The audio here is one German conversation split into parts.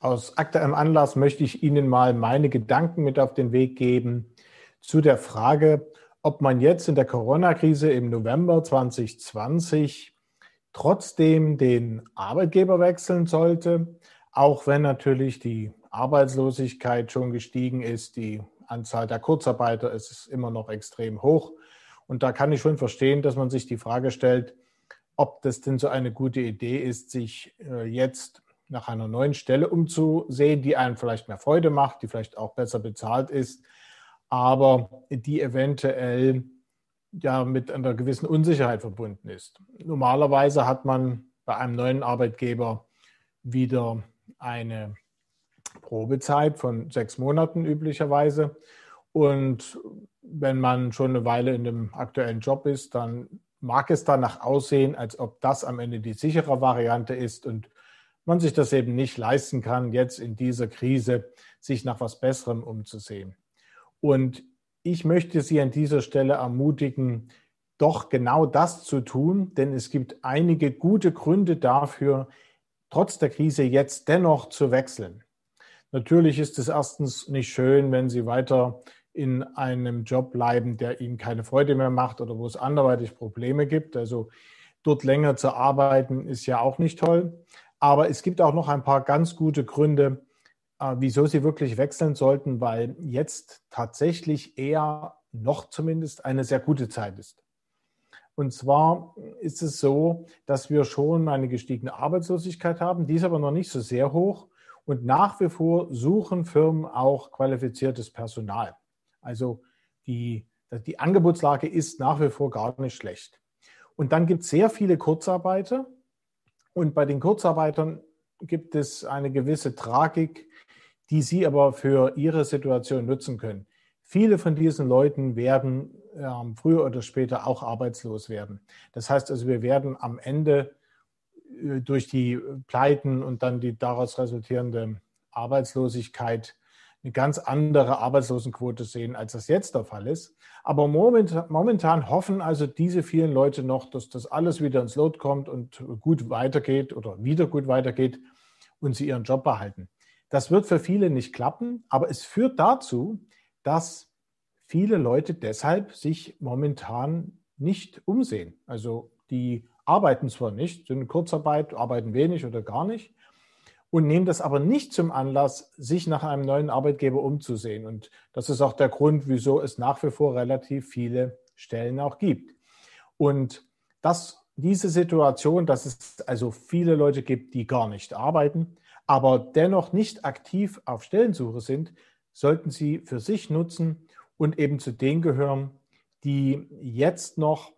Aus aktuellem Anlass möchte ich Ihnen mal meine Gedanken mit auf den Weg geben zu der Frage, ob man jetzt in der Corona-Krise im November 2020 trotzdem den Arbeitgeber wechseln sollte, auch wenn natürlich die Arbeitslosigkeit schon gestiegen ist, die Anzahl der Kurzarbeiter ist immer noch extrem hoch. Und da kann ich schon verstehen, dass man sich die Frage stellt, ob das denn so eine gute Idee ist, sich äh, jetzt nach einer neuen Stelle umzusehen, die einem vielleicht mehr Freude macht, die vielleicht auch besser bezahlt ist, aber die eventuell ja mit einer gewissen Unsicherheit verbunden ist. Normalerweise hat man bei einem neuen Arbeitgeber wieder eine Probezeit von sechs Monaten üblicherweise. Und wenn man schon eine Weile in dem aktuellen Job ist, dann mag es danach aussehen, als ob das am Ende die sichere Variante ist und man sich das eben nicht leisten kann, jetzt in dieser Krise sich nach was Besserem umzusehen. Und ich möchte Sie an dieser Stelle ermutigen, doch genau das zu tun, denn es gibt einige gute Gründe dafür, trotz der Krise jetzt dennoch zu wechseln. Natürlich ist es erstens nicht schön, wenn Sie weiter in einem Job bleiben, der Ihnen keine Freude mehr macht oder wo es anderweitig Probleme gibt. Also dort länger zu arbeiten ist ja auch nicht toll. Aber es gibt auch noch ein paar ganz gute Gründe, äh, wieso Sie wirklich wechseln sollten, weil jetzt tatsächlich eher noch zumindest eine sehr gute Zeit ist. Und zwar ist es so, dass wir schon eine gestiegene Arbeitslosigkeit haben, die ist aber noch nicht so sehr hoch. Und nach wie vor suchen Firmen auch qualifiziertes Personal. Also die, die Angebotslage ist nach wie vor gar nicht schlecht. Und dann gibt es sehr viele Kurzarbeiter. Und bei den Kurzarbeitern gibt es eine gewisse Tragik, die Sie aber für Ihre Situation nutzen können. Viele von diesen Leuten werden ähm, früher oder später auch arbeitslos werden. Das heißt also, wir werden am Ende äh, durch die Pleiten und dann die daraus resultierende Arbeitslosigkeit eine ganz andere Arbeitslosenquote sehen, als das jetzt der Fall ist. Aber momentan, momentan hoffen also diese vielen Leute noch, dass das alles wieder ins Lot kommt und gut weitergeht oder wieder gut weitergeht und sie ihren Job behalten. Das wird für viele nicht klappen, aber es führt dazu, dass viele Leute deshalb sich momentan nicht umsehen. Also die arbeiten zwar nicht, sind in Kurzarbeit, arbeiten wenig oder gar nicht und nehmen das aber nicht zum Anlass, sich nach einem neuen Arbeitgeber umzusehen. Und das ist auch der Grund, wieso es nach wie vor relativ viele Stellen auch gibt. Und das, diese Situation, dass es also viele Leute gibt, die gar nicht arbeiten, aber dennoch nicht aktiv auf Stellensuche sind, sollten Sie für sich nutzen und eben zu denen gehören, die jetzt noch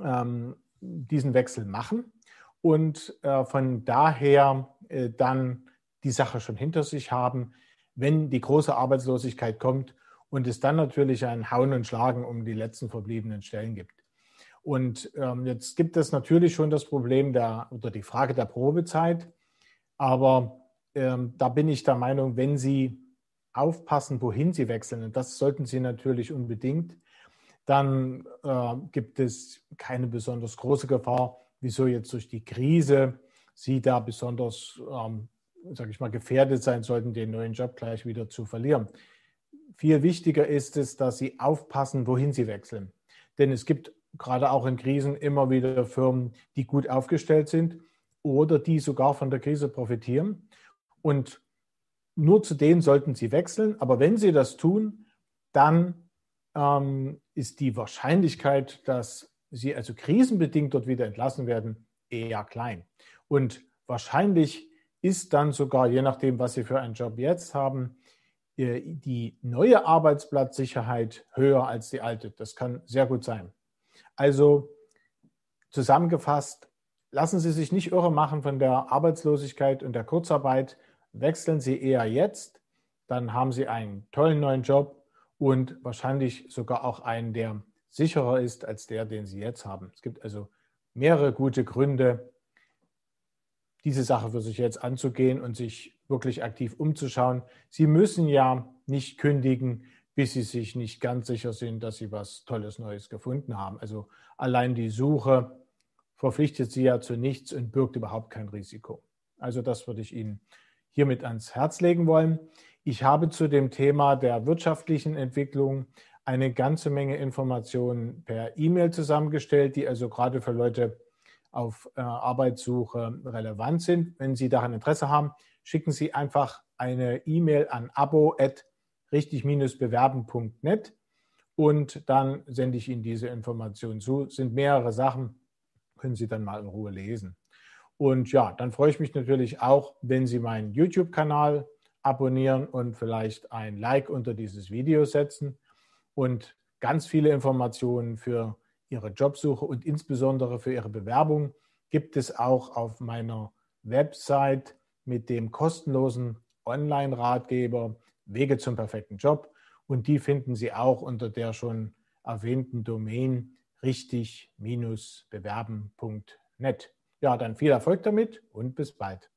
ähm, diesen Wechsel machen und äh, von daher äh, dann die Sache schon hinter sich haben, wenn die große Arbeitslosigkeit kommt und es dann natürlich ein Hauen und Schlagen um die letzten verbliebenen Stellen gibt. Und ähm, jetzt gibt es natürlich schon das Problem der oder die Frage der Probezeit. Aber ähm, da bin ich der Meinung, wenn Sie aufpassen, wohin Sie wechseln, und das sollten Sie natürlich unbedingt, dann äh, gibt es keine besonders große Gefahr, wieso jetzt durch die Krise Sie da besonders, ähm, sage ich mal, gefährdet sein sollten, den neuen Job gleich wieder zu verlieren. Viel wichtiger ist es, dass Sie aufpassen, wohin Sie wechseln. Denn es gibt gerade auch in Krisen immer wieder Firmen, die gut aufgestellt sind oder die sogar von der Krise profitieren. Und nur zu denen sollten Sie wechseln. Aber wenn Sie das tun, dann ähm, ist die Wahrscheinlichkeit, dass Sie also krisenbedingt dort wieder entlassen werden, eher klein. Und wahrscheinlich ist dann sogar, je nachdem, was Sie für einen Job jetzt haben, die neue Arbeitsplatzsicherheit höher als die alte. Das kann sehr gut sein. Also zusammengefasst, lassen Sie sich nicht irre machen von der Arbeitslosigkeit und der Kurzarbeit. Wechseln Sie eher jetzt, dann haben Sie einen tollen neuen Job und wahrscheinlich sogar auch einen, der sicherer ist als der, den Sie jetzt haben. Es gibt also mehrere gute Gründe, diese Sache für sich jetzt anzugehen und sich wirklich aktiv umzuschauen. Sie müssen ja nicht kündigen, bis Sie sich nicht ganz sicher sind, dass Sie was Tolles Neues gefunden haben. Also allein die Suche verpflichtet Sie ja zu nichts und birgt überhaupt kein Risiko. Also das würde ich Ihnen hiermit ans Herz legen wollen. Ich habe zu dem Thema der wirtschaftlichen Entwicklung eine ganze Menge Informationen per E-Mail zusammengestellt, die also gerade für Leute auf äh, Arbeitssuche relevant sind. Wenn Sie daran Interesse haben, schicken Sie einfach eine E-Mail an abo.richtig-bewerben.net und dann sende ich Ihnen diese Informationen zu. Sind mehrere Sachen, können Sie dann mal in Ruhe lesen. Und ja, dann freue ich mich natürlich auch, wenn Sie meinen YouTube-Kanal abonnieren und vielleicht ein Like unter dieses Video setzen. Und ganz viele Informationen für Ihre Jobsuche und insbesondere für Ihre Bewerbung gibt es auch auf meiner Website mit dem kostenlosen Online-Ratgeber Wege zum perfekten Job. Und die finden Sie auch unter der schon erwähnten Domain richtig-bewerben.net. Ja, dann viel Erfolg damit und bis bald.